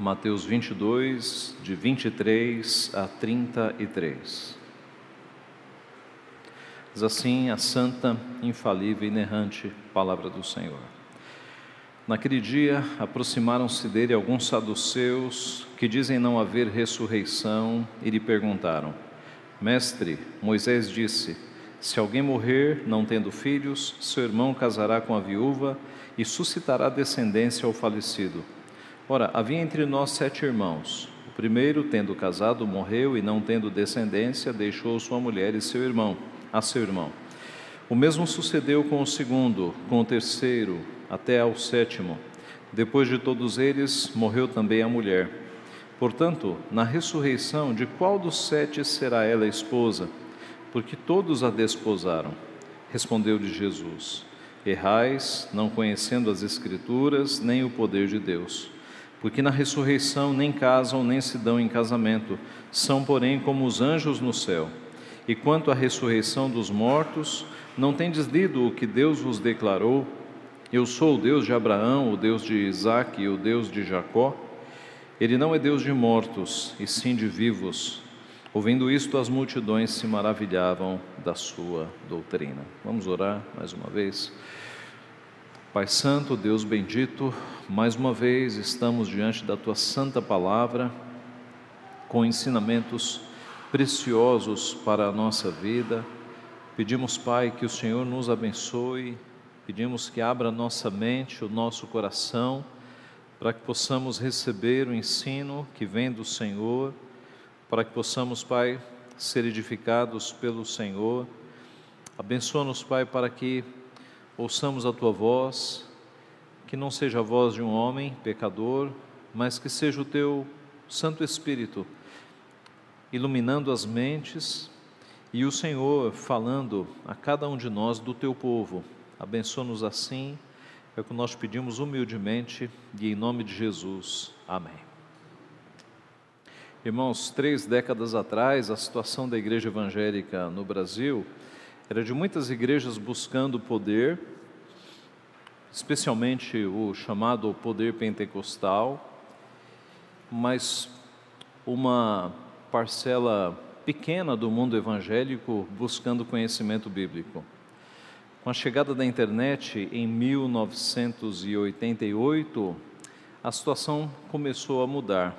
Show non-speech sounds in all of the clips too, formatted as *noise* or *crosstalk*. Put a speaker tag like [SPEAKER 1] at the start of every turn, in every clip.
[SPEAKER 1] Mateus 22, de 23 a 33. Diz assim a santa, infalível e inerrante palavra do Senhor. Naquele dia aproximaram-se dele alguns saduceus que dizem não haver ressurreição e lhe perguntaram: Mestre, Moisés disse: Se alguém morrer não tendo filhos, seu irmão casará com a viúva e suscitará descendência ao falecido. Ora, havia entre nós sete irmãos. O primeiro, tendo casado, morreu e não tendo descendência, deixou sua mulher e seu irmão, a seu irmão. O mesmo sucedeu com o segundo, com o terceiro, até ao sétimo. Depois de todos eles, morreu também a mulher. Portanto, na ressurreição, de qual dos sete será ela esposa? Porque todos a desposaram. Respondeu-lhe Jesus: Errais, não conhecendo as Escrituras, nem o poder de Deus porque na ressurreição nem casam nem se dão em casamento, são, porém, como os anjos no céu. E quanto à ressurreição dos mortos, não tendes lido o que Deus vos declarou? Eu sou o Deus de Abraão, o Deus de Isaque e o Deus de Jacó. Ele não é Deus de mortos, e sim de vivos. Ouvindo isto, as multidões se maravilhavam da sua doutrina. Vamos orar mais uma vez. Pai Santo, Deus bendito, mais uma vez estamos diante da tua santa palavra, com ensinamentos preciosos para a nossa vida. Pedimos, Pai, que o Senhor nos abençoe, pedimos que abra nossa mente, o nosso coração, para que possamos receber o ensino que vem do Senhor, para que possamos, Pai, ser edificados pelo Senhor. Abençoa-nos, Pai, para que ouçamos a tua voz, que não seja a voz de um homem pecador, mas que seja o teu Santo Espírito iluminando as mentes e o Senhor falando a cada um de nós do teu povo. Abençoa-nos assim, é o que nós pedimos humildemente e em nome de Jesus. Amém. Irmãos, três décadas atrás, a situação da igreja evangélica no Brasil era de muitas igrejas buscando poder, especialmente o chamado poder pentecostal, mas uma parcela pequena do mundo evangélico buscando conhecimento bíblico. Com a chegada da internet em 1988, a situação começou a mudar.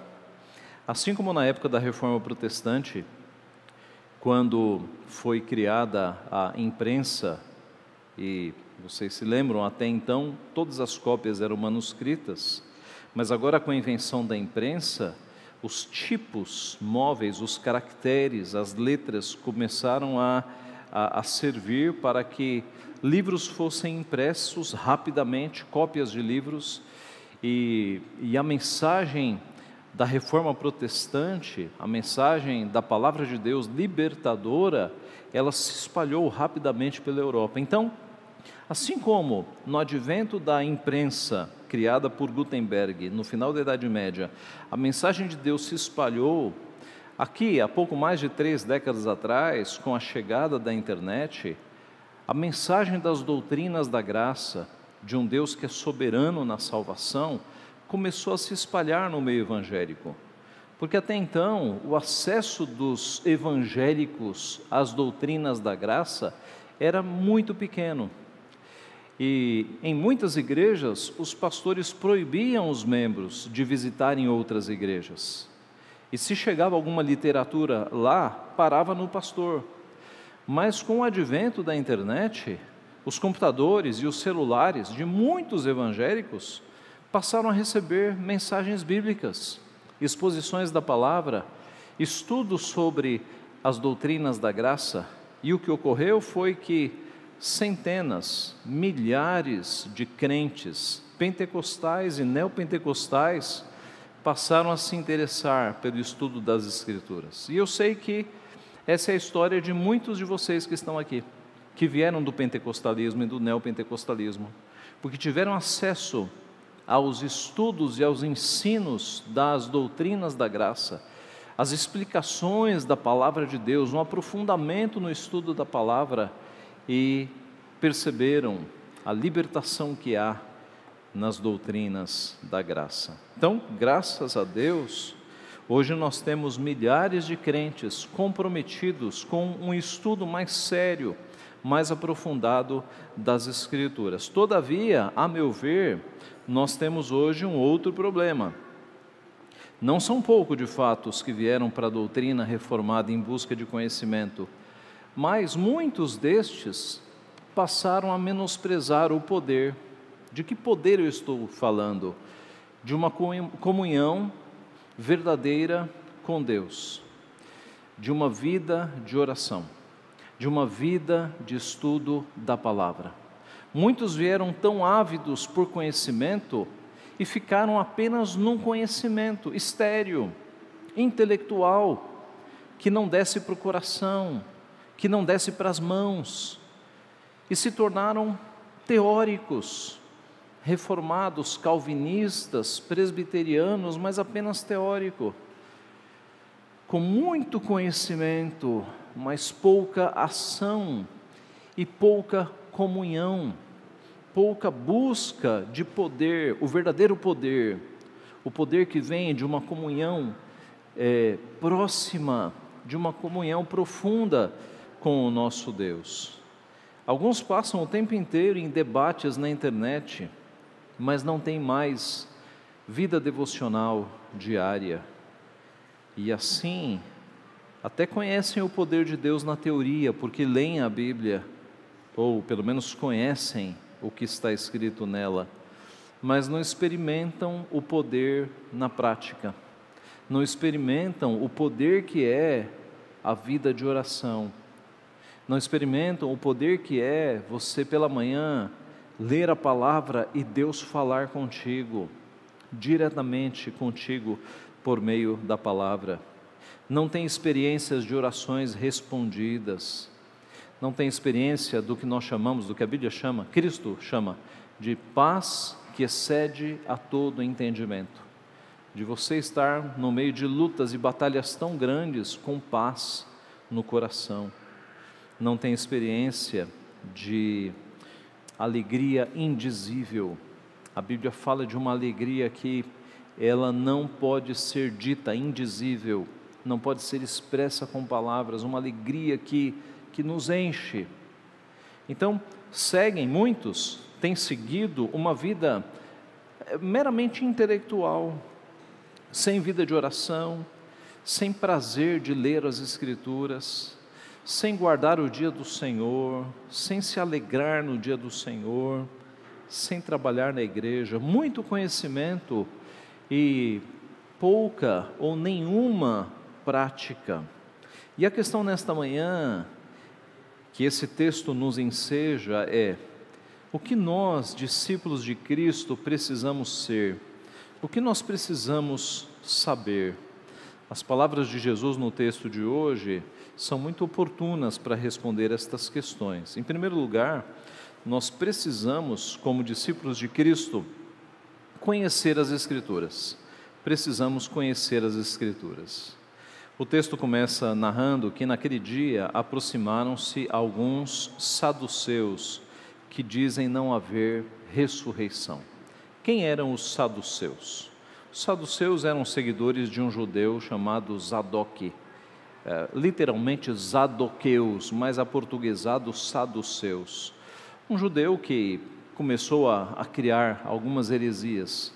[SPEAKER 1] Assim como na época da Reforma Protestante, quando foi criada a imprensa, e vocês se lembram, até então todas as cópias eram manuscritas, mas agora com a invenção da imprensa, os tipos móveis, os caracteres, as letras começaram a, a, a servir para que livros fossem impressos rapidamente, cópias de livros, e, e a mensagem da reforma protestante, a mensagem da palavra de Deus libertadora, ela se espalhou rapidamente pela Europa. Então, assim como no advento da imprensa criada por Gutenberg no final da Idade Média, a mensagem de Deus se espalhou, aqui, há pouco mais de três décadas atrás, com a chegada da internet, a mensagem das doutrinas da graça, de um Deus que é soberano na salvação, começou a se espalhar no meio evangélico. Porque até então, o acesso dos evangélicos às doutrinas da graça era muito pequeno. E em muitas igrejas, os pastores proibiam os membros de visitarem outras igrejas. E se chegava alguma literatura lá, parava no pastor. Mas com o advento da internet, os computadores e os celulares de muitos evangélicos passaram a receber mensagens bíblicas, exposições da palavra, estudos sobre as doutrinas da graça, e o que ocorreu foi que centenas, milhares de crentes pentecostais e neopentecostais passaram a se interessar pelo estudo das Escrituras. E eu sei que essa é a história de muitos de vocês que estão aqui, que vieram do pentecostalismo e do neopentecostalismo, porque tiveram acesso aos estudos e aos ensinos das doutrinas da graça, as explicações da palavra de Deus, um aprofundamento no estudo da palavra e perceberam a libertação que há nas doutrinas da graça. Então, graças a Deus, hoje nós temos milhares de crentes comprometidos com um estudo mais sério, mais aprofundado das Escrituras. Todavia, a meu ver, nós temos hoje um outro problema. Não são pouco, de fato, os que vieram para a doutrina reformada em busca de conhecimento, mas muitos destes passaram a menosprezar o poder. De que poder eu estou falando? De uma comunhão verdadeira com Deus, de uma vida de oração, de uma vida de estudo da palavra. Muitos vieram tão ávidos por conhecimento e ficaram apenas num conhecimento estéreo, intelectual, que não desce para o coração, que não desce para as mãos, e se tornaram teóricos, reformados, calvinistas, presbiterianos, mas apenas teórico, com muito conhecimento, mas pouca ação e pouca comunhão pouca busca de poder, o verdadeiro poder, o poder que vem de uma comunhão é, próxima, de uma comunhão profunda com o nosso Deus. Alguns passam o tempo inteiro em debates na internet, mas não tem mais vida devocional diária. E assim, até conhecem o poder de Deus na teoria, porque leem a Bíblia, ou pelo menos conhecem o que está escrito nela, mas não experimentam o poder na prática, não experimentam o poder que é a vida de oração, não experimentam o poder que é você pela manhã ler a palavra e Deus falar contigo, diretamente contigo por meio da palavra. Não tem experiências de orações respondidas, não tem experiência do que nós chamamos, do que a Bíblia chama, Cristo chama, de paz que excede a todo entendimento. De você estar no meio de lutas e batalhas tão grandes com paz no coração. Não tem experiência de alegria indizível. A Bíblia fala de uma alegria que ela não pode ser dita, indizível, não pode ser expressa com palavras, uma alegria que que nos enche. Então, seguem muitos, têm seguido uma vida eh, meramente intelectual, sem vida de oração, sem prazer de ler as Escrituras, sem guardar o dia do Senhor, sem se alegrar no dia do Senhor, sem trabalhar na igreja, muito conhecimento e pouca ou nenhuma prática. E a questão nesta manhã que esse texto nos enseja é o que nós, discípulos de Cristo, precisamos ser, o que nós precisamos saber. As palavras de Jesus no texto de hoje são muito oportunas para responder estas questões. Em primeiro lugar, nós precisamos, como discípulos de Cristo, conhecer as Escrituras. Precisamos conhecer as Escrituras. O texto começa narrando que naquele dia aproximaram-se alguns saduceus que dizem não haver ressurreição. Quem eram os saduceus? Os saduceus eram seguidores de um judeu chamado Zadok, é, literalmente Zadoqueus, mas aportuguesado saduceus. Um judeu que começou a, a criar algumas heresias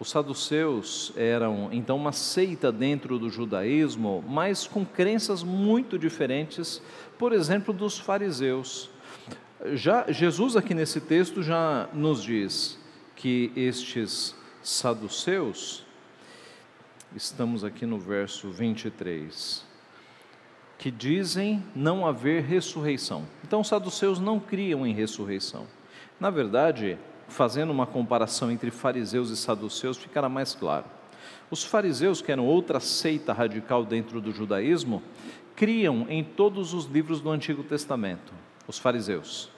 [SPEAKER 1] os saduceus eram então uma seita dentro do judaísmo, mas com crenças muito diferentes, por exemplo, dos fariseus. Já Jesus aqui nesse texto já nos diz que estes saduceus, estamos aqui no verso 23, que dizem não haver ressurreição. Então os saduceus não criam em ressurreição. Na verdade, fazendo uma comparação entre fariseus e saduceus, ficará mais claro. Os fariseus, que eram outra seita radical dentro do judaísmo, criam em todos os livros do Antigo Testamento, os fariseus.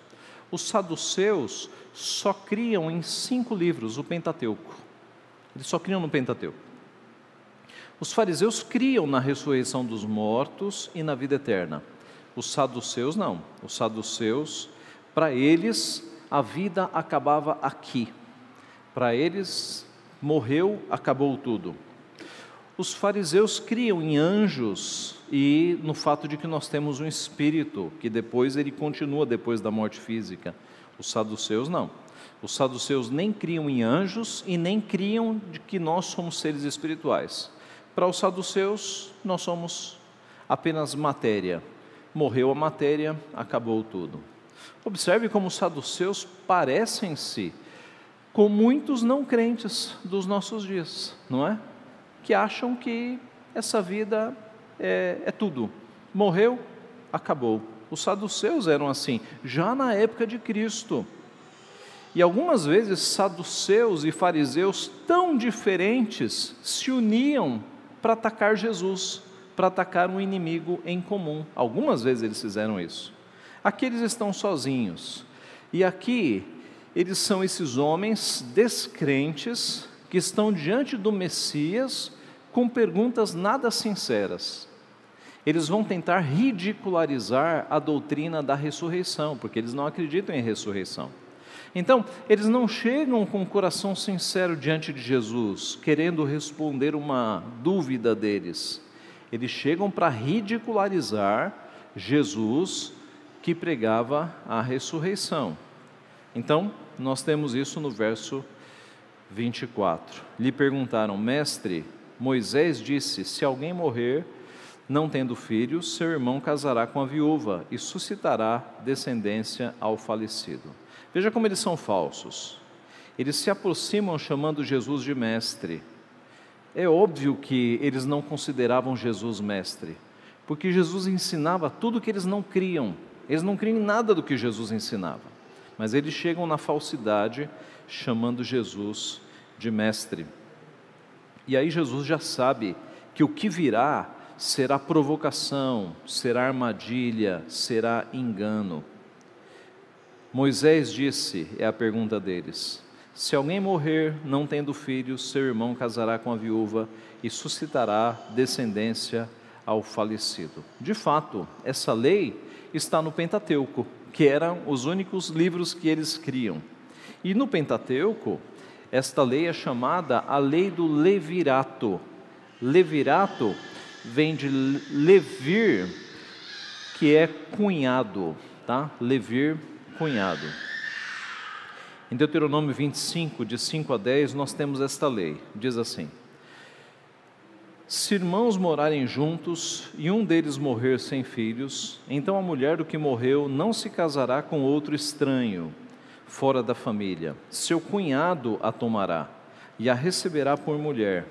[SPEAKER 1] Os saduceus só criam em cinco livros, o Pentateuco. Eles só criam no Pentateuco. Os fariseus criam na ressurreição dos mortos e na vida eterna. Os saduceus não. Os saduceus, para eles, a vida acabava aqui. Para eles, morreu, acabou tudo. Os fariseus criam em anjos e no fato de que nós temos um espírito que depois ele continua depois da morte física. Os saduceus não. Os saduceus nem criam em anjos e nem criam de que nós somos seres espirituais. Para os saduceus, nós somos apenas matéria. Morreu a matéria, acabou tudo. Observe como os saduceus parecem-se com muitos não crentes dos nossos dias, não é? Que acham que essa vida é, é tudo. Morreu, acabou. Os saduceus eram assim, já na época de Cristo. E algumas vezes saduceus e fariseus tão diferentes se uniam para atacar Jesus, para atacar um inimigo em comum. Algumas vezes eles fizeram isso. Aqui eles estão sozinhos. E aqui eles são esses homens descrentes que estão diante do Messias com perguntas nada sinceras. Eles vão tentar ridicularizar a doutrina da ressurreição, porque eles não acreditam em ressurreição. Então, eles não chegam com o coração sincero diante de Jesus, querendo responder uma dúvida deles. Eles chegam para ridicularizar Jesus que pregava a ressurreição. Então, nós temos isso no verso 24. Lhe perguntaram, mestre, Moisés disse: Se alguém morrer, não tendo filhos, seu irmão casará com a viúva e suscitará descendência ao falecido. Veja como eles são falsos. Eles se aproximam chamando Jesus de mestre. É óbvio que eles não consideravam Jesus mestre, porque Jesus ensinava tudo que eles não criam. Eles não criam em nada do que Jesus ensinava. Mas eles chegam na falsidade chamando Jesus de mestre. E aí Jesus já sabe que o que virá será provocação, será armadilha, será engano. Moisés disse, é a pergunta deles: Se alguém morrer não tendo filhos, seu irmão casará com a viúva e suscitará descendência ao falecido. De fato, essa lei está no Pentateuco, que eram os únicos livros que eles criam. E no Pentateuco, esta lei é chamada a lei do levirato. Levirato vem de levir, que é cunhado, tá? Levir cunhado. Em Deuteronômio 25, de 5 a 10, nós temos esta lei. Diz assim: Se irmãos morarem juntos e um deles morrer sem filhos, então a mulher do que morreu não se casará com outro estranho, fora da família. Seu cunhado a tomará e a receberá por mulher,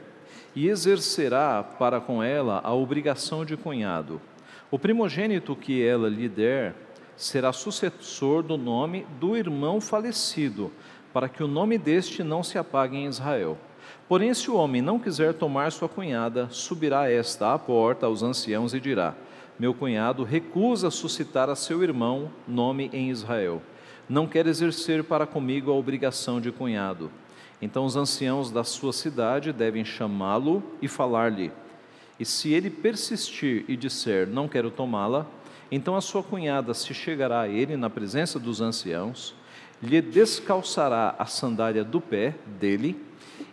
[SPEAKER 1] e exercerá para com ela a obrigação de cunhado. O primogênito que ela lhe der, será sucessor do nome do irmão falecido, para que o nome deste não se apague em Israel. Porém, se o homem não quiser tomar sua cunhada, subirá esta à porta aos anciãos e dirá: Meu cunhado recusa suscitar a seu irmão nome em Israel. Não quer exercer para comigo a obrigação de cunhado. Então os anciãos da sua cidade devem chamá-lo e falar-lhe. E se ele persistir e disser: Não quero tomá-la, então a sua cunhada se chegará a ele na presença dos anciãos, lhe descalçará a sandália do pé dele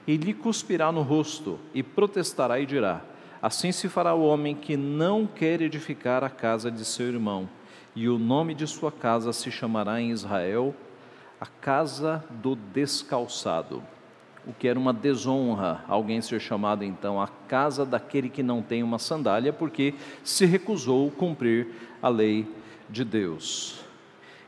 [SPEAKER 1] e lhe cuspirá no rosto e protestará e dirá: Assim se fará o homem que não quer edificar a casa de seu irmão, e o nome de sua casa se chamará em Israel a casa do descalçado. O que era uma desonra alguém ser chamado então a casa daquele que não tem uma sandália, porque se recusou cumprir a lei de Deus.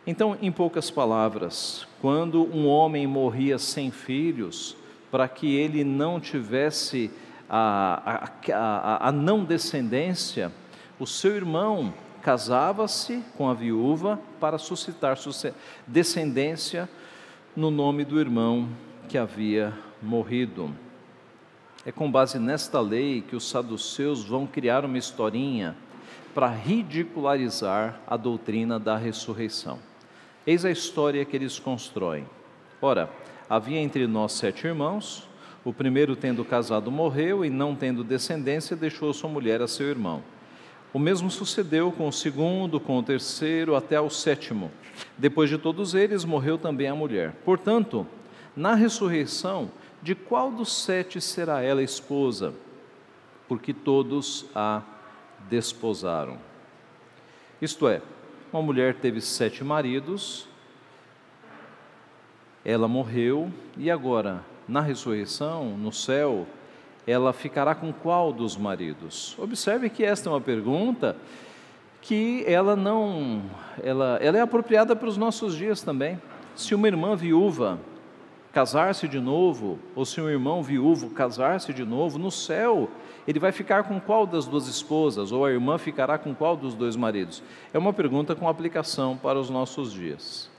[SPEAKER 1] Então, em poucas palavras, quando um homem morria sem filhos, para que ele não tivesse a, a, a, a não descendência, o seu irmão casava-se com a viúva para suscitar descendência no nome do irmão que havia morrido. É com base nesta lei que os saduceus vão criar uma historinha para ridicularizar a doutrina da ressurreição. Eis a história que eles constroem. Ora, havia entre nós sete irmãos, o primeiro, tendo casado, morreu e, não tendo descendência, deixou sua mulher a seu irmão. O mesmo sucedeu com o segundo, com o terceiro, até ao sétimo. Depois de todos eles, morreu também a mulher. Portanto, Na ressurreição, de qual dos sete será ela esposa? Porque todos a desposaram. Isto é, uma mulher teve sete maridos, ela morreu, e agora, na ressurreição, no céu, ela ficará com qual dos maridos? Observe que esta é uma pergunta que ela não, ela, ela é apropriada para os nossos dias também. Se uma irmã viúva casar-se de novo, ou se um irmão viúvo casar-se de novo, no céu, ele vai ficar com qual das duas esposas, ou a irmã ficará com qual dos dois maridos? É uma pergunta com aplicação para os nossos dias.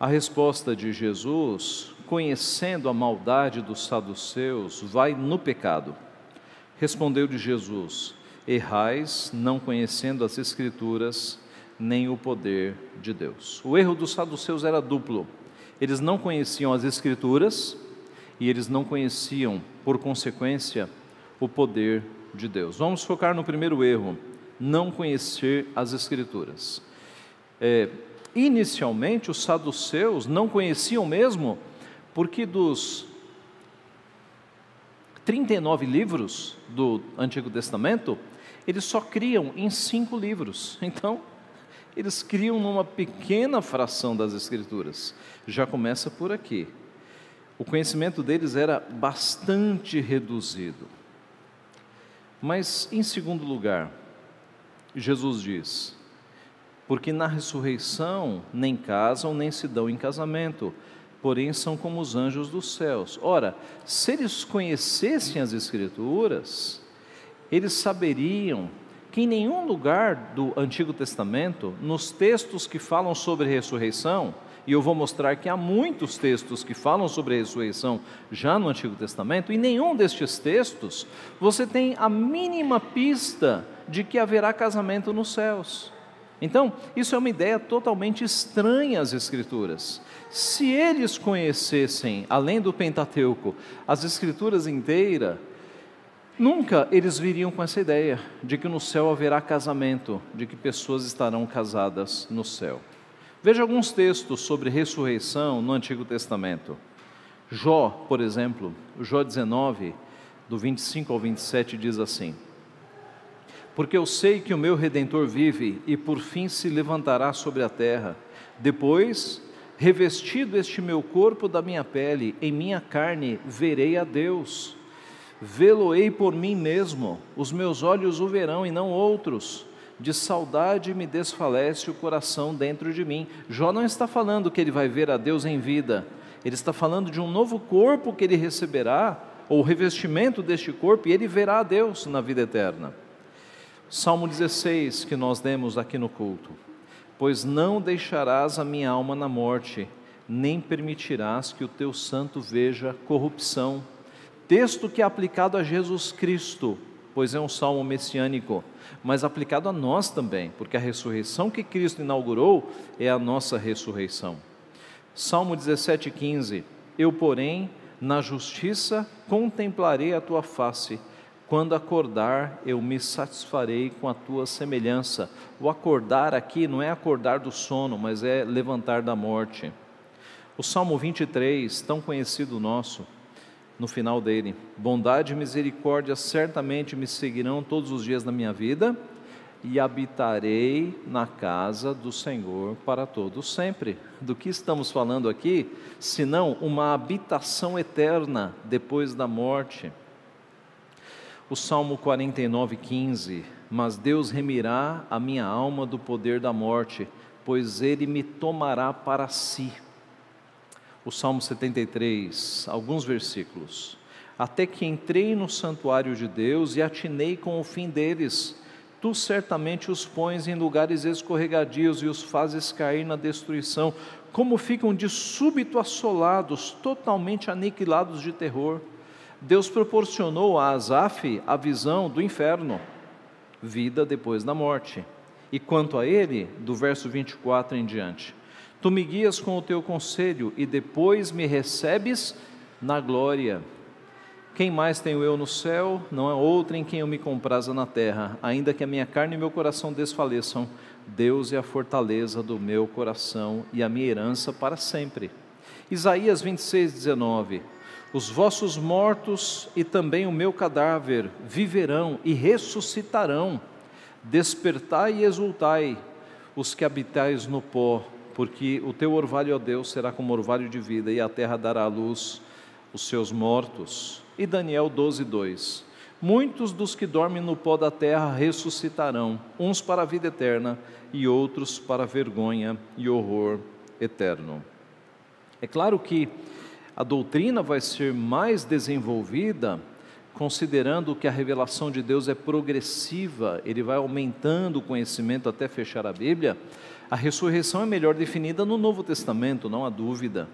[SPEAKER 1] A resposta de Jesus, conhecendo a maldade dos saduceus, vai no pecado. Respondeu de Jesus: Errais, não conhecendo as Escrituras, nem o poder de Deus. O erro dos saduceus era duplo eles não conheciam as Escrituras e eles não conheciam, por consequência, o poder de Deus. Vamos focar no primeiro erro: não conhecer as Escrituras. É, inicialmente, os saduceus não conheciam mesmo, porque dos 39 livros do Antigo Testamento, eles só criam em cinco livros. *laughs* Então, eles criam numa pequena fração das Escrituras. Já começa por aqui. O conhecimento deles era bastante reduzido. Mas, em segundo lugar, Jesus diz: porque na ressurreição nem casam nem se dão em casamento, porém são como os anjos dos céus. Ora, se eles conhecessem as Escrituras, eles saberiam que em nenhum lugar do Antigo Testamento, nos textos que falam sobre ressurreição, e eu vou mostrar que há muitos textos que falam sobre ressurreição já no Antigo Testamento, e nenhum destes textos você tem a mínima pista de que haverá casamento nos céus. Então, isso é uma ideia totalmente estranha às Escrituras. Se eles conhecessem, além do Pentateuco, as Escrituras inteiras, Nunca eles viriam com essa ideia de que no céu haverá casamento, de que pessoas estarão casadas no céu. Veja alguns textos sobre ressurreição no Antigo Testamento. Jó, por exemplo, Jó 19, do 25 ao 27, diz assim: Porque eu sei que o meu redentor vive e por fim se levantará sobre a terra. Depois, revestido este meu corpo da minha pele, em minha carne verei a Deus Vê-lo-ei por mim mesmo, os meus olhos o verão e não outros. De saudade me desfalece o coração dentro de mim. Jó não está falando que ele vai ver a Deus em vida, ele está falando de um novo corpo que ele receberá, ou revestimento deste corpo, e ele verá a Deus na vida eterna. Salmo 16, que nós demos aqui no culto. Pois não deixarás a minha alma na morte, nem permitirás que o teu santo veja corrupção texto que é aplicado a Jesus Cristo, pois é um salmo messiânico, mas aplicado a nós também, porque a ressurreição que Cristo inaugurou é a nossa ressurreição. Salmo 17,15: Eu, porém, na justiça contemplarei a tua face, quando acordar, eu me satisfarei com a tua semelhança. O acordar aqui não é acordar do sono, mas é levantar da morte. O Salmo 23, tão conhecido nosso, no final dele: Bondade e misericórdia certamente me seguirão todos os dias da minha vida, e habitarei na casa do Senhor para todos sempre. Do que estamos falando aqui, senão uma habitação eterna depois da morte. O Salmo 49, 15: Mas Deus remirá a minha alma do poder da morte, pois ele me tomará para si o Salmo 73, alguns versículos. Até que entrei no santuário de Deus e atinei com o fim deles. Tu certamente os pões em lugares escorregadios e os fazes cair na destruição, como ficam de súbito assolados, totalmente aniquilados de terror. Deus proporcionou a Asaf a visão do inferno, vida depois da morte. E quanto a ele, do verso 24 em diante, Tu me guias com o teu conselho e depois me recebes na glória. Quem mais tenho eu no céu? Não há outro em quem eu me compraza na terra. Ainda que a minha carne e meu coração desfaleçam, Deus é a fortaleza do meu coração e a minha herança para sempre. Isaías 26, 19. Os vossos mortos e também o meu cadáver viverão e ressuscitarão. Despertai e exultai, os que habitais no pó, porque o teu orvalho, ó Deus, será como orvalho de vida, e a terra dará à luz os seus mortos. E Daniel 12, 2. Muitos dos que dormem no pó da terra ressuscitarão, uns para a vida eterna e outros para vergonha e horror eterno. É claro que a doutrina vai ser mais desenvolvida considerando que a revelação de Deus é progressiva, ele vai aumentando o conhecimento até fechar a Bíblia. A ressurreição é melhor definida no Novo Testamento, não há dúvida.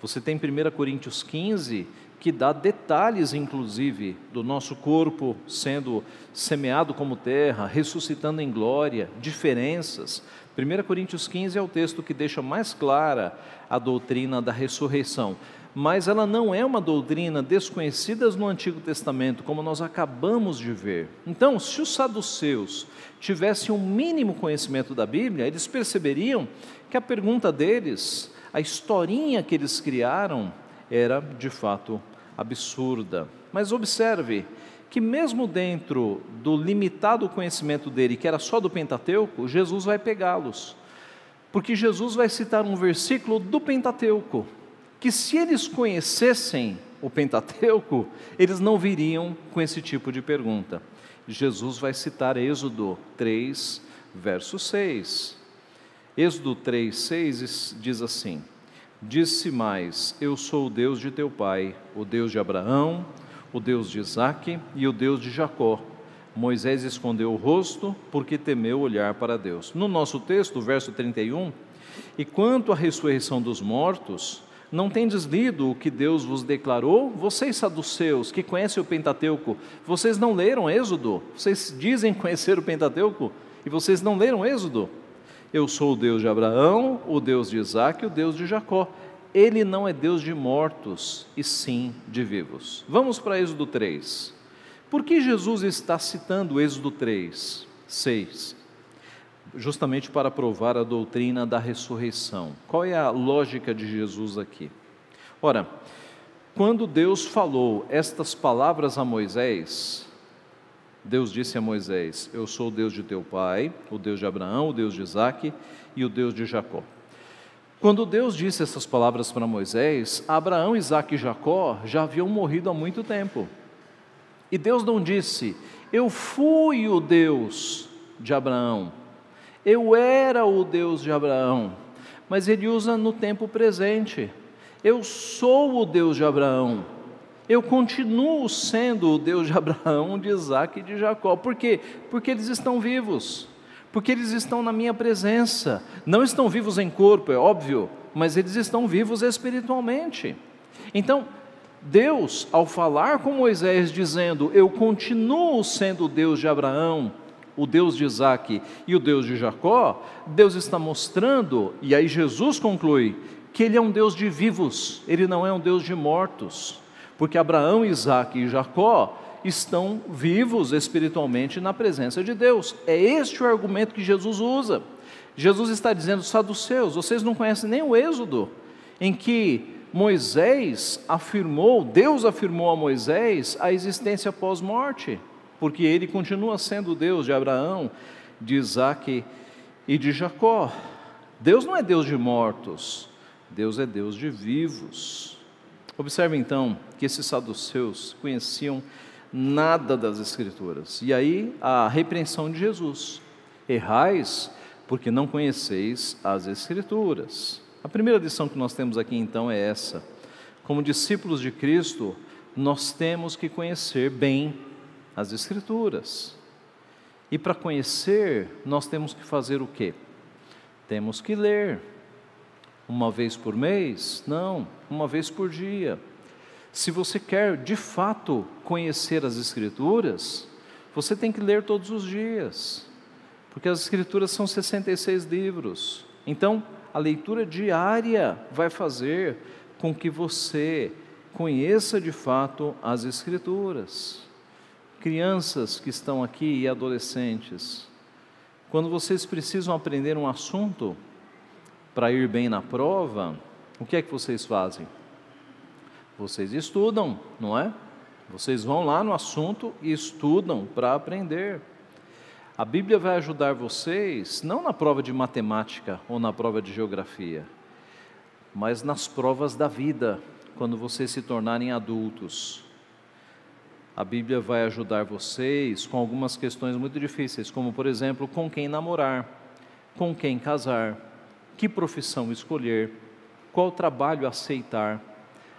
[SPEAKER 1] Você tem 1 Coríntios 15, que dá detalhes, inclusive, do nosso corpo sendo semeado como terra, ressuscitando em glória, diferenças. 1 Coríntios 15 é o texto que deixa mais clara a doutrina da ressurreição, mas ela não é uma doutrina desconhecida no Antigo Testamento, como nós acabamos de ver. Então, se os saduceus tivessem um mínimo conhecimento da Bíblia, eles perceberiam que a pergunta deles, a historinha que eles criaram, era de fato absurda. Mas observe que, mesmo dentro do limitado conhecimento dele, que era só do Pentateuco, Jesus vai pegá-los. Porque Jesus vai citar um versículo do Pentateuco, que se eles conhecessem o Pentateuco, eles não viriam com esse tipo de pergunta. Jesus vai citar Êxodo 3, verso 6. Êxodo 3, 6 diz assim: Disse mais: Eu sou o Deus de teu pai, o Deus de Abraão, o Deus de Isaque e o Deus de Jacó. Moisés escondeu o rosto porque temeu olhar para Deus. No nosso texto, verso 31, e quanto à ressurreição dos mortos, não tendes lido o que Deus vos declarou? Vocês saduceus, que conhecem o Pentateuco, vocês não leram Êxodo? Vocês dizem conhecer o Pentateuco e vocês não leram Êxodo? Eu sou o Deus de Abraão, o Deus de Isaac e o Deus de Jacó. Ele não é Deus de mortos, e sim de vivos. Vamos para Êxodo 3. Por que Jesus está citando Êxodo 3, 6? Justamente para provar a doutrina da ressurreição. Qual é a lógica de Jesus aqui? Ora, quando Deus falou estas palavras a Moisés, Deus disse a Moisés: Eu sou o Deus de teu pai, o Deus de Abraão, o Deus de Isaque e o Deus de Jacó. Quando Deus disse essas palavras para Moisés, Abraão, Isaque e Jacó já haviam morrido há muito tempo. E Deus não disse: Eu fui o Deus de Abraão, eu era o Deus de Abraão, mas ele usa no tempo presente. Eu sou o Deus de Abraão eu continuo sendo o Deus de Abraão, de Isaac e de Jacó. Por quê? Porque eles estão vivos, porque eles estão na minha presença. Não estão vivos em corpo, é óbvio, mas eles estão vivos espiritualmente. Então, Deus, ao falar com Moisés, dizendo: Eu continuo sendo o Deus de Abraão, o Deus de Isaac e o Deus de Jacó, Deus está mostrando, e aí Jesus conclui, que Ele é um Deus de vivos, Ele não é um Deus de mortos porque Abraão, Isaac e Jacó estão vivos espiritualmente na presença de Deus. É este o argumento que Jesus usa. Jesus está dizendo, saduceus, vocês não conhecem nem o Êxodo, em que Moisés afirmou, Deus afirmou a Moisés a existência pós-morte, porque ele continua sendo Deus de Abraão, de Isaac e de Jacó. Deus não é Deus de mortos, Deus é Deus de vivos. Observe então que esses saduceus conheciam nada das Escrituras. E aí a repreensão de Jesus: errais porque não conheceis as Escrituras. A primeira lição que nós temos aqui então é essa. Como discípulos de Cristo, nós temos que conhecer bem as Escrituras. E para conhecer, nós temos que fazer o quê? Temos que ler. Uma vez por mês? Não, uma vez por dia. Se você quer de fato conhecer as Escrituras, você tem que ler todos os dias, porque as Escrituras são 66 livros. Então, a leitura diária vai fazer com que você conheça de fato as Escrituras. Crianças que estão aqui e adolescentes, quando vocês precisam aprender um assunto, para ir bem na prova, o que é que vocês fazem? Vocês estudam, não é? Vocês vão lá no assunto e estudam para aprender. A Bíblia vai ajudar vocês não na prova de matemática ou na prova de geografia, mas nas provas da vida, quando vocês se tornarem adultos. A Bíblia vai ajudar vocês com algumas questões muito difíceis, como por exemplo, com quem namorar, com quem casar, que profissão escolher, qual trabalho aceitar.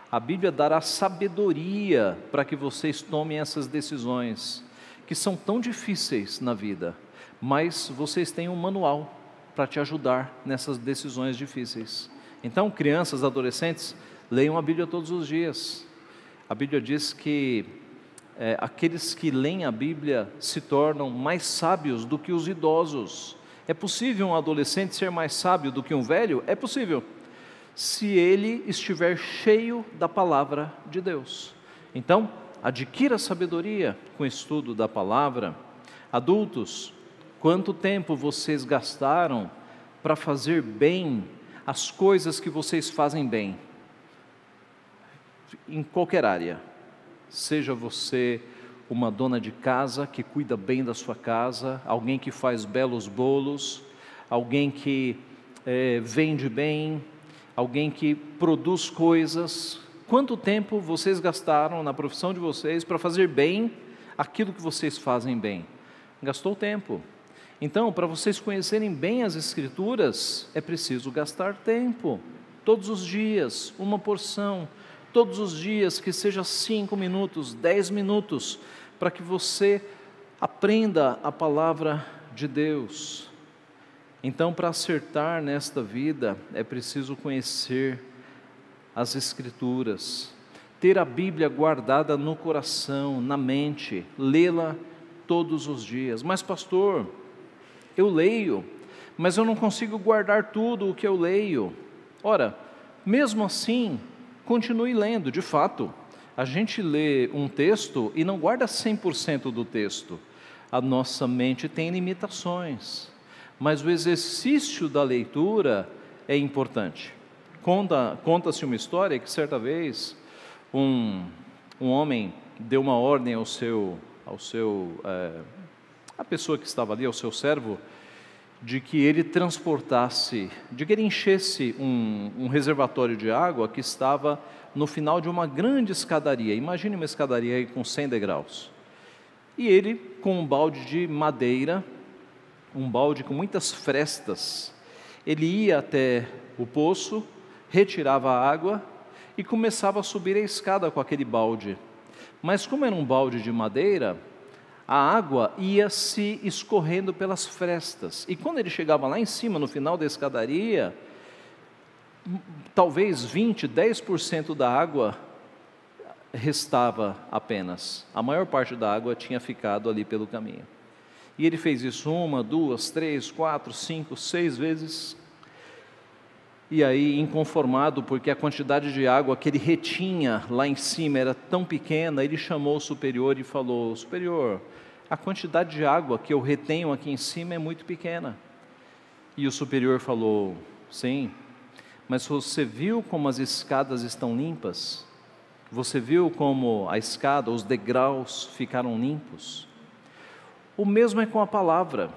[SPEAKER 1] A Bíblia dará sabedoria para que vocês tomem essas decisões que são tão difíceis na vida, mas vocês têm um manual para te ajudar nessas decisões difíceis. Então, crianças, adolescentes, leiam a Bíblia todos os dias. A Bíblia diz que é, aqueles que leem a Bíblia se tornam mais sábios do que os idosos. É possível um adolescente ser mais sábio do que um velho? É possível, se ele estiver cheio da palavra de Deus. Então, adquira sabedoria com o estudo da palavra. Adultos, quanto tempo vocês gastaram para fazer bem as coisas que vocês fazem bem? Em qualquer área. Seja você uma dona de casa que cuida bem da sua casa, alguém que faz belos bolos, alguém que é, vende bem, alguém que produz coisas, Quanto tempo vocês gastaram na profissão de vocês para fazer bem aquilo que vocês fazem bem? Gastou tempo. Então, para vocês conhecerem bem as Escrituras, é preciso gastar tempo. Todos os dias, uma porção. Todos os dias, que seja cinco minutos, dez minutos, para que você aprenda a palavra de Deus. Então, para acertar nesta vida, é preciso conhecer as Escrituras, ter a Bíblia guardada no coração, na mente, lê-la todos os dias. Mas, pastor, eu leio, mas eu não consigo guardar tudo o que eu leio. Ora, mesmo assim, continue lendo, de fato. A gente lê um texto e não guarda 100% do texto. A nossa mente tem limitações, mas o exercício da leitura é importante. Conta, conta-se uma história que certa vez um, um homem deu uma ordem ao seu, ao seu é, a pessoa que estava ali, ao seu servo, de que ele transportasse, de que ele enchesse um, um reservatório de água que estava no final de uma grande escadaria. Imagine uma escadaria com 100 degraus. E ele, com um balde de madeira, um balde com muitas frestas, ele ia até o poço, retirava a água e começava a subir a escada com aquele balde. Mas como era um balde de madeira, a água ia se escorrendo pelas frestas. E quando ele chegava lá em cima, no final da escadaria, talvez 20, 10% da água restava apenas. A maior parte da água tinha ficado ali pelo caminho. E ele fez isso uma, duas, três, quatro, cinco, seis vezes. E aí, inconformado, porque a quantidade de água que ele retinha lá em cima era tão pequena, ele chamou o superior e falou: Superior, a quantidade de água que eu retenho aqui em cima é muito pequena. E o superior falou: Sim, mas você viu como as escadas estão limpas? Você viu como a escada, os degraus ficaram limpos? O mesmo é com a palavra.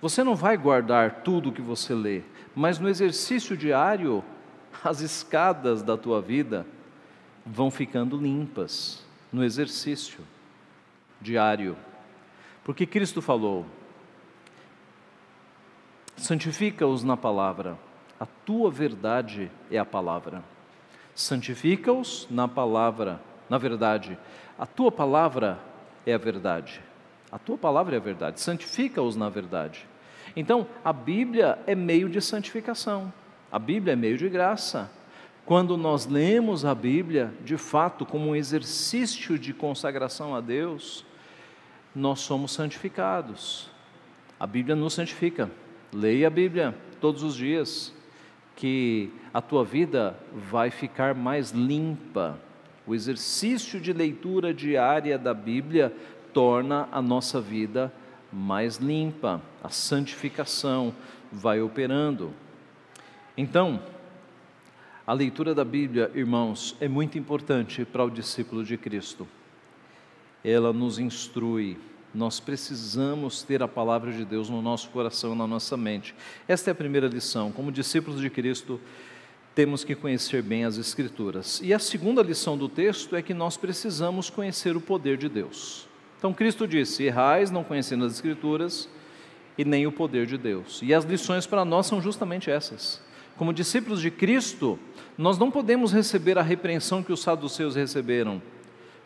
[SPEAKER 1] Você não vai guardar tudo o que você lê, mas no exercício diário, *laughs* as escadas da tua vida vão ficando limpas no exercício diário. Porque Cristo falou: santifica-os na palavra, a tua verdade é a palavra. Santifica-os na palavra, na verdade, a tua palavra é a verdade. A tua palavra é a verdade, santifica-os na verdade. Então, a Bíblia é meio de santificação, a Bíblia é meio de graça. Quando nós lemos a Bíblia, de fato, como um exercício de consagração a Deus, nós somos santificados. A Bíblia nos santifica. Leia a Bíblia todos os dias, que a tua vida vai ficar mais limpa. O exercício de leitura diária da Bíblia torna a nossa vida mais limpa, a santificação vai operando. Então, A leitura da Bíblia, irmãos, é muito importante para o discípulo de Cristo. Ela nos instrui, nós precisamos ter a palavra de Deus no nosso coração, na nossa mente. Esta é a primeira lição. Como discípulos de Cristo, temos que conhecer bem as Escrituras. E a segunda lição do texto é que nós precisamos conhecer o poder de Deus. Então, Cristo disse: Errais não conhecendo as Escrituras e nem o poder de Deus. E as lições para nós são justamente essas. Como discípulos de Cristo, nós não podemos receber a repreensão que os saduceus receberam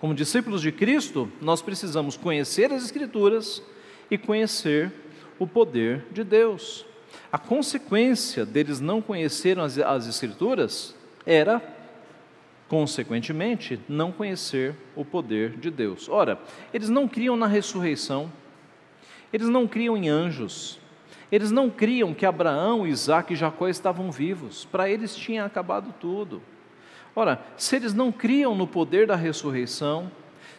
[SPEAKER 1] como discípulos de Cristo, nós precisamos conhecer as Escrituras e conhecer o poder de Deus. A consequência deles não conhecerem as, as Escrituras era, consequentemente, não conhecer o poder de Deus. Ora, eles não criam na ressurreição, eles não criam em anjos, eles não criam que Abraão, Isaac e Jacó estavam vivos, para eles tinha acabado tudo. Ora, se eles não criam no poder da ressurreição,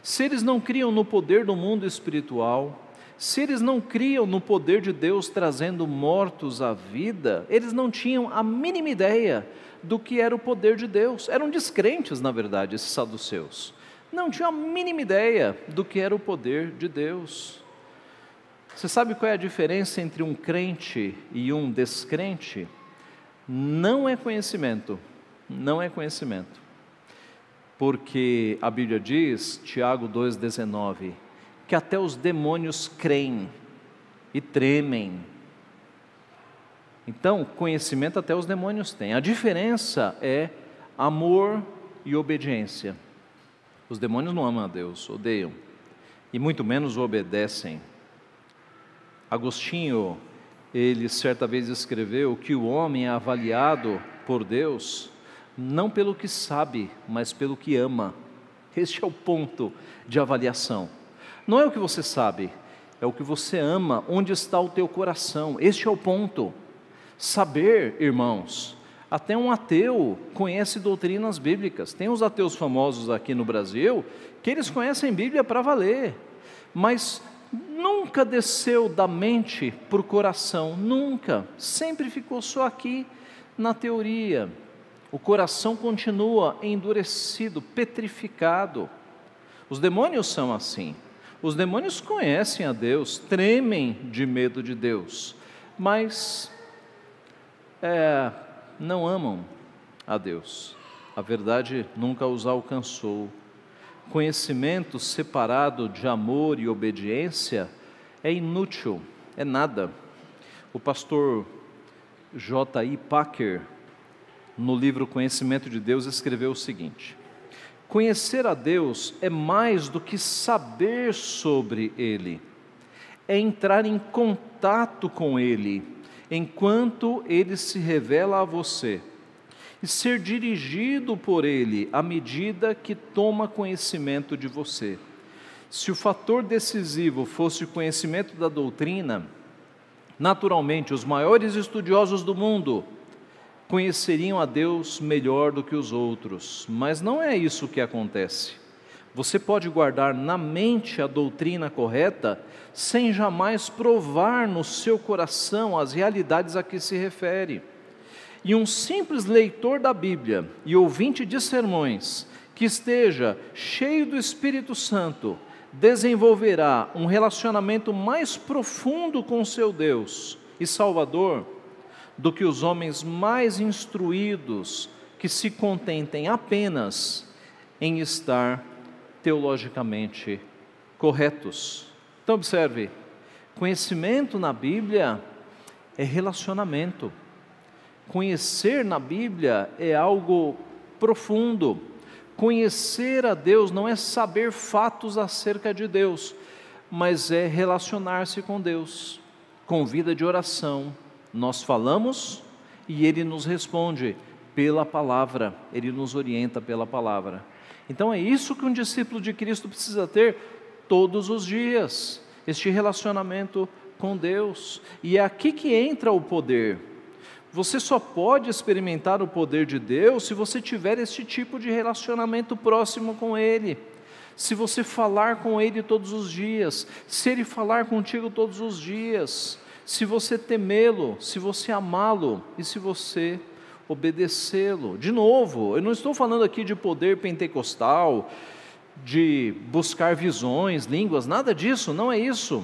[SPEAKER 1] se eles não criam no poder do mundo espiritual, se eles não criam no poder de Deus trazendo mortos à vida, eles não tinham a mínima ideia do que era o poder de Deus. Eram descrentes, na verdade, esses saduceus. Não tinham a mínima ideia do que era o poder de Deus. Você sabe qual é a diferença entre um crente e um descrente? Não é conhecimento não é conhecimento. Porque a Bíblia diz, Tiago 2,19, que até os demônios creem e tremem. Então, conhecimento até os demônios têm. A diferença é amor e obediência. Os demônios não amam a Deus, odeiam, e muito menos obedecem. Agostinho, ele certa vez escreveu que o homem é avaliado por Deus não pelo que sabe, mas pelo que ama. Este é o ponto de avaliação. Não é o que você sabe, é o que você ama, onde está o teu coração. Este é o ponto. Saber, irmãos, até um ateu conhece doutrinas bíblicas. Tem os ateus famosos aqui no Brasil que eles conhecem Bíblia para valer, mas nunca desceu da mente para o coração, nunca. Sempre ficou só aqui na teoria o coração continua endurecido, petrificado. Os demônios são assim. Os demônios conhecem a Deus, tremem de medo de Deus, mas é, não amam a Deus. A verdade nunca os alcançou. Conhecimento separado de amor e obediência é inútil, é nada. O pastor J.I. Packer, no livro Conhecimento de Deus, escreveu o seguinte: Conhecer a Deus é mais do que saber sobre Ele, é entrar em contato com Ele, enquanto Ele se revela a você, e ser dirigido por Ele à medida que toma conhecimento de você. Se o fator decisivo fosse o conhecimento da doutrina, naturalmente os maiores estudiosos do mundo, conheceriam a Deus melhor do que os outros, mas não é isso que acontece. Você pode guardar na mente a doutrina correta sem jamais provar no seu coração as realidades a que se refere. E um simples leitor da Bíblia e ouvinte de sermões que esteja cheio do Espírito Santo desenvolverá um relacionamento mais profundo com seu Deus e Salvador do que os homens mais instruídos que se contentem apenas em estar teologicamente corretos. Então, observe: conhecimento na Bíblia é relacionamento. Conhecer na Bíblia é algo profundo. Conhecer a Deus não é saber fatos acerca de Deus, mas é relacionar-se com Deus, com vida de oração, nós falamos e ele nos responde pela palavra, ele nos orienta pela palavra. Então é isso que um discípulo de Cristo precisa ter todos os dias, este relacionamento com Deus. E é aqui que entra o poder. Você só pode experimentar o poder de Deus se você tiver este tipo de relacionamento próximo com Ele. Se você falar com Ele todos os dias, se Ele falar contigo todos os dias, se você temê-lo, se você amá-lo e se você obedecê-lo. De novo, eu não estou falando aqui de poder pentecostal, de buscar visões, línguas, nada disso, não é isso.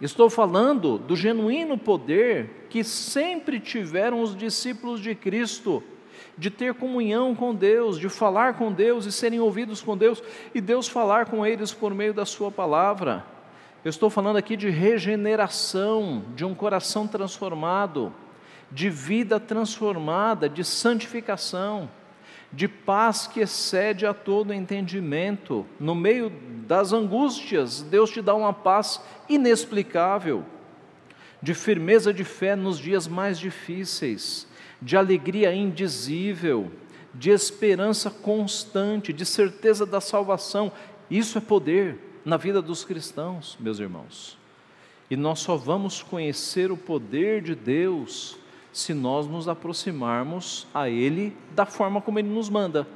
[SPEAKER 1] Estou falando do genuíno poder que sempre tiveram os discípulos de Cristo, de ter comunhão com Deus, de falar com Deus e serem ouvidos com Deus, e Deus falar com eles por meio da Sua palavra. Eu estou falando aqui de regeneração, de um coração transformado, de vida transformada, de santificação de paz que excede a todo entendimento. No meio das angústias, Deus te dá uma paz inexplicável, de firmeza de fé nos dias mais difíceis, de alegria indizível, de esperança constante, de certeza da salvação. Isso é poder na vida dos cristãos, meus irmãos. E nós só vamos conhecer o poder de Deus se nós nos aproximarmos a Ele da forma como Ele nos manda.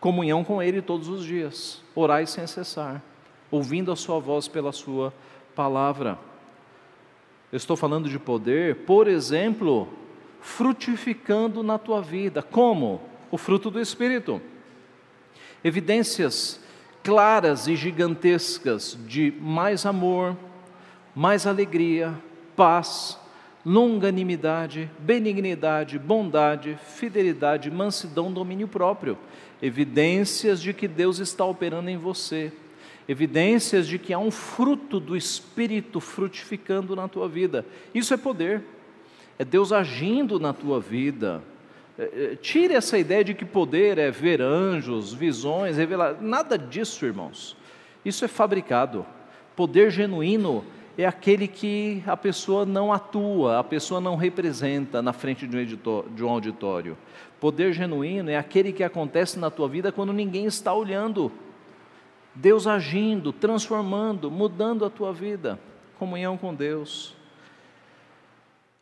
[SPEAKER 1] Comunhão com Ele todos os dias, orai sem cessar, ouvindo a Sua voz pela Sua palavra. Eu estou falando de poder, por exemplo, frutificando na tua vida. Como? O fruto do Espírito. Evidências claras e gigantescas de mais amor, mais alegria, paz, longanimidade, benignidade, bondade, fidelidade, mansidão, domínio próprio. Evidências de que Deus está operando em você. Evidências de que há um fruto do Espírito frutificando na tua vida. Isso é poder. É Deus agindo na tua vida. É, é, tire essa ideia de que poder é ver anjos, visões, revelar. Nada disso, irmãos. Isso é fabricado. Poder genuíno é aquele que a pessoa não atua, a pessoa não representa na frente de um, editor, de um auditório. Poder genuíno é aquele que acontece na tua vida quando ninguém está olhando. Deus agindo, transformando, mudando a tua vida. Comunhão com Deus.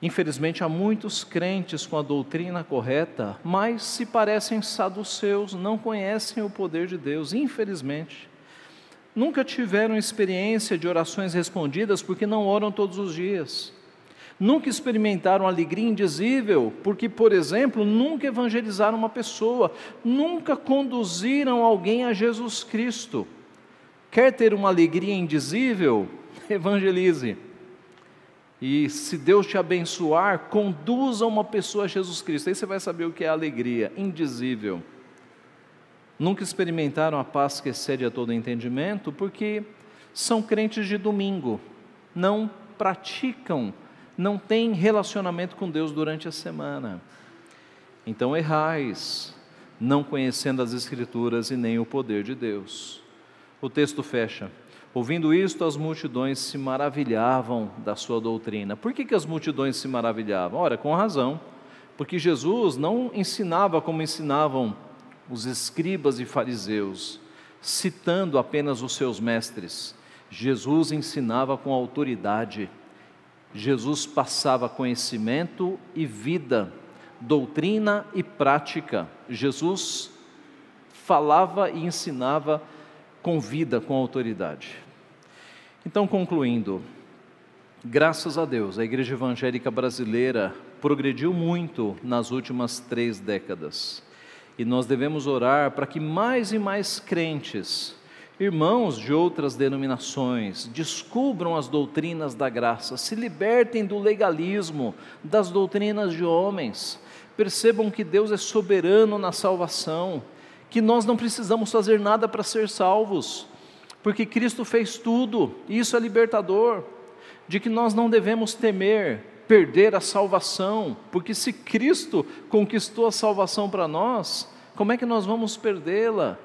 [SPEAKER 1] Infelizmente, há muitos crentes com a doutrina correta, mas se parecem saduceus, não conhecem o poder de Deus, infelizmente nunca tiveram experiência de orações respondidas porque não oram todos os dias. Nunca experimentaram alegria indizível, porque, por exemplo, nunca evangelizaram uma pessoa, nunca conduziram alguém a Jesus Cristo. Quer ter uma alegria indizível? *laughs* Evangelize. E se Deus te abençoar, conduza uma pessoa a Jesus Cristo. Aí você vai saber o que é alegria indizível nunca experimentaram a paz que excede a todo entendimento, porque são crentes de domingo, não praticam, não têm relacionamento com Deus durante a semana. Então errais, não conhecendo as Escrituras e nem o poder de Deus. O texto fecha. Ouvindo isto, as multidões se maravilhavam da sua doutrina. Por que, que as multidões se maravilhavam? Ora, com razão, porque Jesus não ensinava como ensinavam os escribas e fariseus, citando apenas os seus mestres. Jesus ensinava com autoridade, Jesus passava conhecimento e vida, doutrina e prática. Jesus falava e ensinava com vida, com autoridade. Então, concluindo, graças a Deus, a Igreja Evangélica Brasileira progrediu muito nas últimas três décadas. E nós devemos orar para que mais e mais crentes, irmãos de outras denominações, descubram as doutrinas da graça, se libertem do legalismo, das doutrinas de homens, percebam que Deus é soberano na salvação, que nós não precisamos fazer nada para ser salvos, porque Cristo fez tudo, e isso é libertador, de que nós não devemos temer perder a salvação, porque se Cristo conquistou a salvação para nós, como é que nós vamos perdê-la?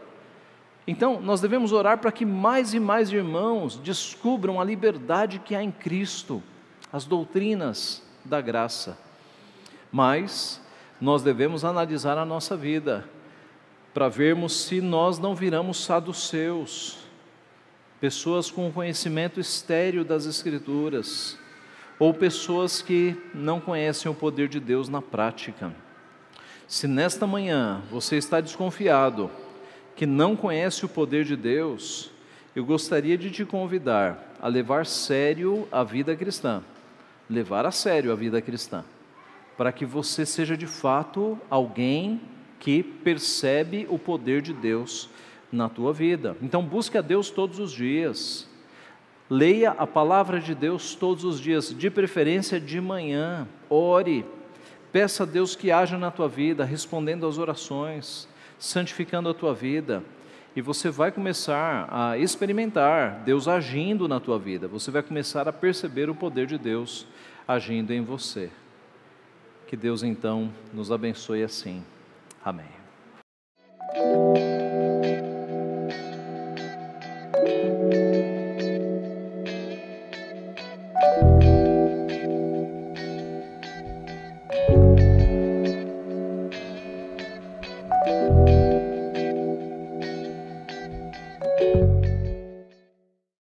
[SPEAKER 1] Então, nós devemos orar para que mais e mais irmãos descubram a liberdade que há em Cristo, as doutrinas da graça. Mas nós devemos analisar a nossa vida para vermos se nós não viramos saduceus, pessoas com conhecimento estéreo das Escrituras, ou pessoas que não conhecem o poder de Deus na prática. Se nesta manhã você está desconfiado, que não conhece o poder de Deus, eu gostaria de te convidar a levar sério a vida cristã, levar a sério a vida cristã, para que você seja de fato alguém que percebe o poder de Deus na tua vida. Então busque a Deus todos os dias. Leia a palavra de Deus todos os dias, de preferência de manhã. Ore. Peça a Deus que haja na tua vida, respondendo às orações, santificando a tua vida. E você vai começar a experimentar Deus agindo na tua vida. Você vai começar a perceber o poder de Deus agindo em você. Que Deus então nos abençoe assim. Amém.